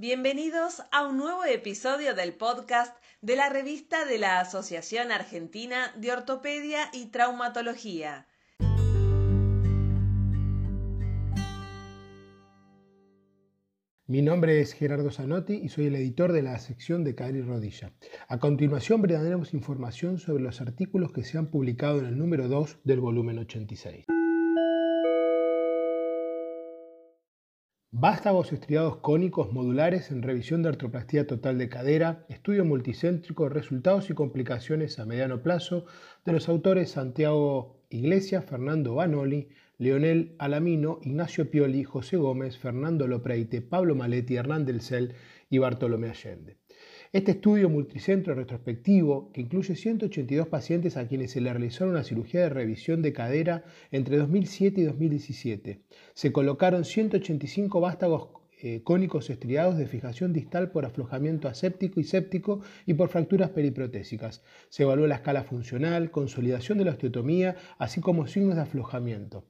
Bienvenidos a un nuevo episodio del podcast de la revista de la Asociación Argentina de Ortopedia y Traumatología. Mi nombre es Gerardo Zanotti y soy el editor de la sección de cadera y rodilla. A continuación brindaremos información sobre los artículos que se han publicado en el número 2 del volumen 86. Vástagos estriados cónicos modulares en revisión de artroplastía total de cadera, estudio multicéntrico, resultados y complicaciones a mediano plazo de los autores Santiago Iglesias, Fernando Banoli, Leonel Alamino, Ignacio Pioli, José Gómez, Fernando Lopreite, Pablo Maletti, Hernán del Cel y Bartolomé Allende. Este estudio multicentro retrospectivo, que incluye 182 pacientes a quienes se le realizó una cirugía de revisión de cadera entre 2007 y 2017, se colocaron 185 vástagos eh, cónicos estriados de fijación distal por aflojamiento aséptico y séptico y por fracturas periprotésicas. Se evaluó la escala funcional, consolidación de la osteotomía, así como signos de aflojamiento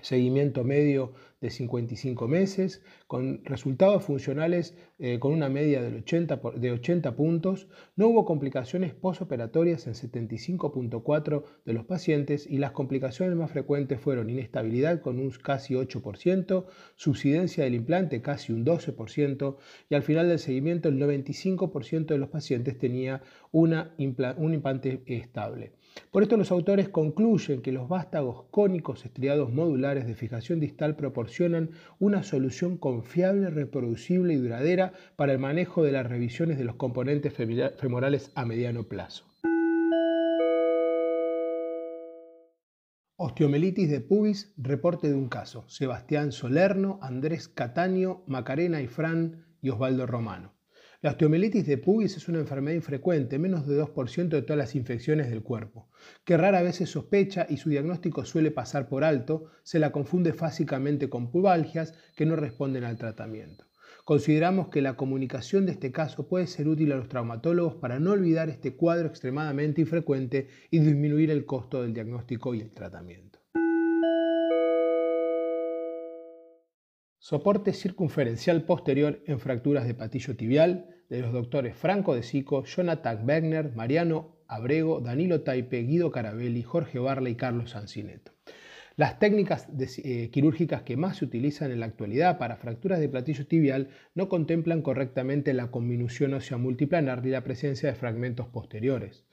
seguimiento medio de 55 meses, con resultados funcionales eh, con una media del 80 de 80 puntos. No hubo complicaciones posoperatorias en 75.4 de los pacientes y las complicaciones más frecuentes fueron inestabilidad con un casi 8%, subsidencia del implante casi un 12% y al final del seguimiento el 95% de los pacientes tenía una un implante estable. Por esto los autores concluyen que los vástagos cónicos estriados modulares de fijación distal proporcionan una solución confiable, reproducible y duradera para el manejo de las revisiones de los componentes femorales a mediano plazo. Osteomelitis de pubis, reporte de un caso. Sebastián Solerno, Andrés Cataño, Macarena y Fran y Osvaldo Romano. La osteomelitis de pubis es una enfermedad infrecuente, menos de 2% de todas las infecciones del cuerpo, que rara vez se sospecha y su diagnóstico suele pasar por alto, se la confunde básicamente con pubalgias que no responden al tratamiento. Consideramos que la comunicación de este caso puede ser útil a los traumatólogos para no olvidar este cuadro extremadamente infrecuente y disminuir el costo del diagnóstico y el tratamiento. Soporte circunferencial posterior en fracturas de patillo tibial de los doctores Franco de Sico, Jonathan Wegner, Mariano Abrego, Danilo Taipe, Guido Carabelli, Jorge Barla y Carlos Sancineto. Las técnicas eh, quirúrgicas que más se utilizan en la actualidad para fracturas de platillo tibial no contemplan correctamente la conminución ósea multiplanar ni la presencia de fragmentos posteriores.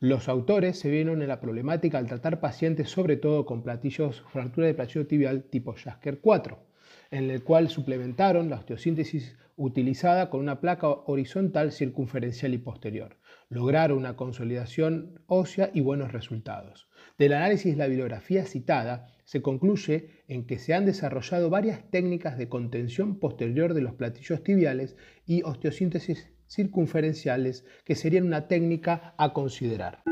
Los autores se vieron en la problemática al tratar pacientes sobre todo con platillos, fractura de platillo tibial tipo Jasker 4 en el cual suplementaron la osteosíntesis utilizada con una placa horizontal circunferencial y posterior. Lograron una consolidación ósea y buenos resultados. Del análisis de la bibliografía citada, se concluye en que se han desarrollado varias técnicas de contención posterior de los platillos tibiales y osteosíntesis circunferenciales que serían una técnica a considerar.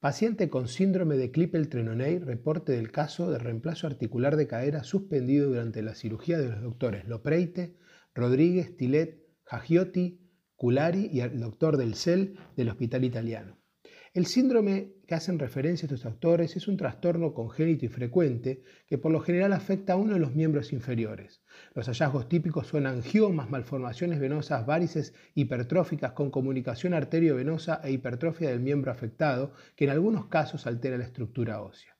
Paciente con síndrome de Klippel-Tremoney reporte del caso de reemplazo articular de cadera suspendido durante la cirugía de los doctores Lopreite, Rodríguez, Tilet, Hagiotti, Culari y el doctor Del Cel del Hospital Italiano. El síndrome que hacen referencia estos autores es un trastorno congénito y frecuente que por lo general afecta a uno de los miembros inferiores. Los hallazgos típicos son angiomas, malformaciones venosas, varices hipertróficas con comunicación arteriovenosa e hipertrofia del miembro afectado, que en algunos casos altera la estructura ósea.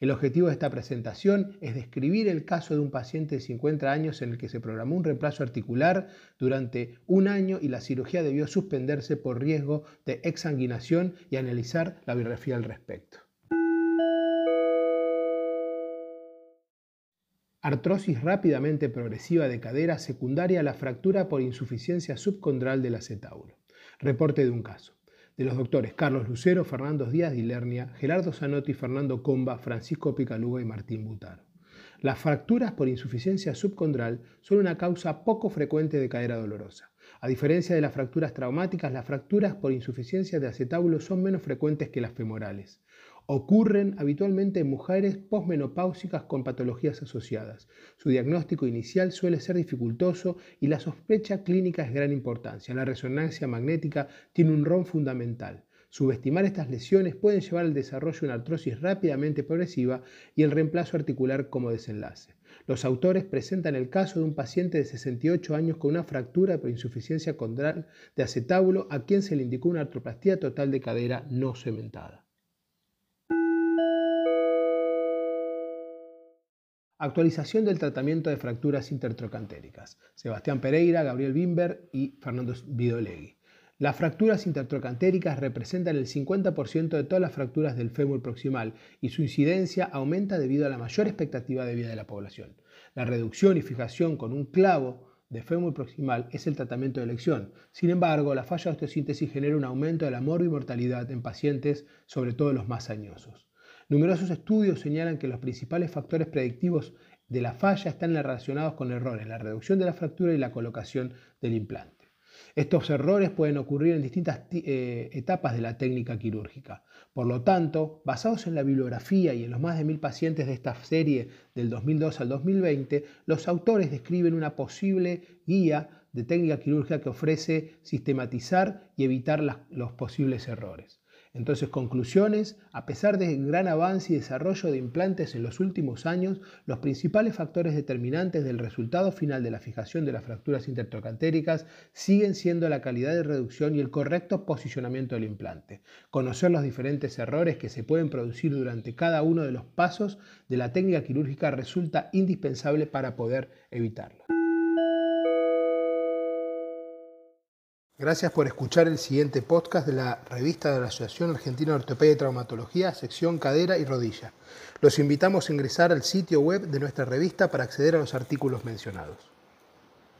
El objetivo de esta presentación es describir el caso de un paciente de 50 años en el que se programó un reemplazo articular durante un año y la cirugía debió suspenderse por riesgo de exsanguinación y analizar la biografía al respecto. Artrosis rápidamente progresiva de cadera secundaria a la fractura por insuficiencia subcondral del acetábulo. Reporte de un caso de los doctores Carlos Lucero, Fernando Díaz de Ilernia, Gerardo Zanotti, Fernando Comba, Francisco Picaluga y Martín Butaro. Las fracturas por insuficiencia subcondral son una causa poco frecuente de cadera dolorosa. A diferencia de las fracturas traumáticas, las fracturas por insuficiencia de acetábulo son menos frecuentes que las femorales. Ocurren habitualmente en mujeres posmenopáusicas con patologías asociadas. Su diagnóstico inicial suele ser dificultoso y la sospecha clínica es gran importancia. La resonancia magnética tiene un rol fundamental. Subestimar estas lesiones puede llevar al desarrollo de una artrosis rápidamente progresiva y el reemplazo articular como desenlace. Los autores presentan el caso de un paciente de 68 años con una fractura por insuficiencia condral de acetábulo a quien se le indicó una artroplastía total de cadera no cementada. Actualización del tratamiento de fracturas intertrocantéricas. Sebastián Pereira, Gabriel Bimber y Fernando Vidolegui. Las fracturas intertrocantéricas representan el 50% de todas las fracturas del fémur proximal y su incidencia aumenta debido a la mayor expectativa de vida de la población. La reducción y fijación con un clavo de fémur proximal es el tratamiento de elección. Sin embargo, la falla de osteosíntesis genera un aumento de la mortalidad en pacientes, sobre todo los más añosos. Numerosos estudios señalan que los principales factores predictivos de la falla están relacionados con errores, la reducción de la fractura y la colocación del implante. Estos errores pueden ocurrir en distintas eh, etapas de la técnica quirúrgica. Por lo tanto, basados en la bibliografía y en los más de mil pacientes de esta serie del 2002 al 2020, los autores describen una posible guía de técnica quirúrgica que ofrece sistematizar y evitar los posibles errores. Entonces, conclusiones, a pesar del gran avance y desarrollo de implantes en los últimos años, los principales factores determinantes del resultado final de la fijación de las fracturas intertrocantéricas siguen siendo la calidad de reducción y el correcto posicionamiento del implante. Conocer los diferentes errores que se pueden producir durante cada uno de los pasos de la técnica quirúrgica resulta indispensable para poder evitarlo. Gracias por escuchar el siguiente podcast de la revista de la Asociación Argentina de Ortopedia y Traumatología, sección cadera y rodilla. Los invitamos a ingresar al sitio web de nuestra revista para acceder a los artículos mencionados.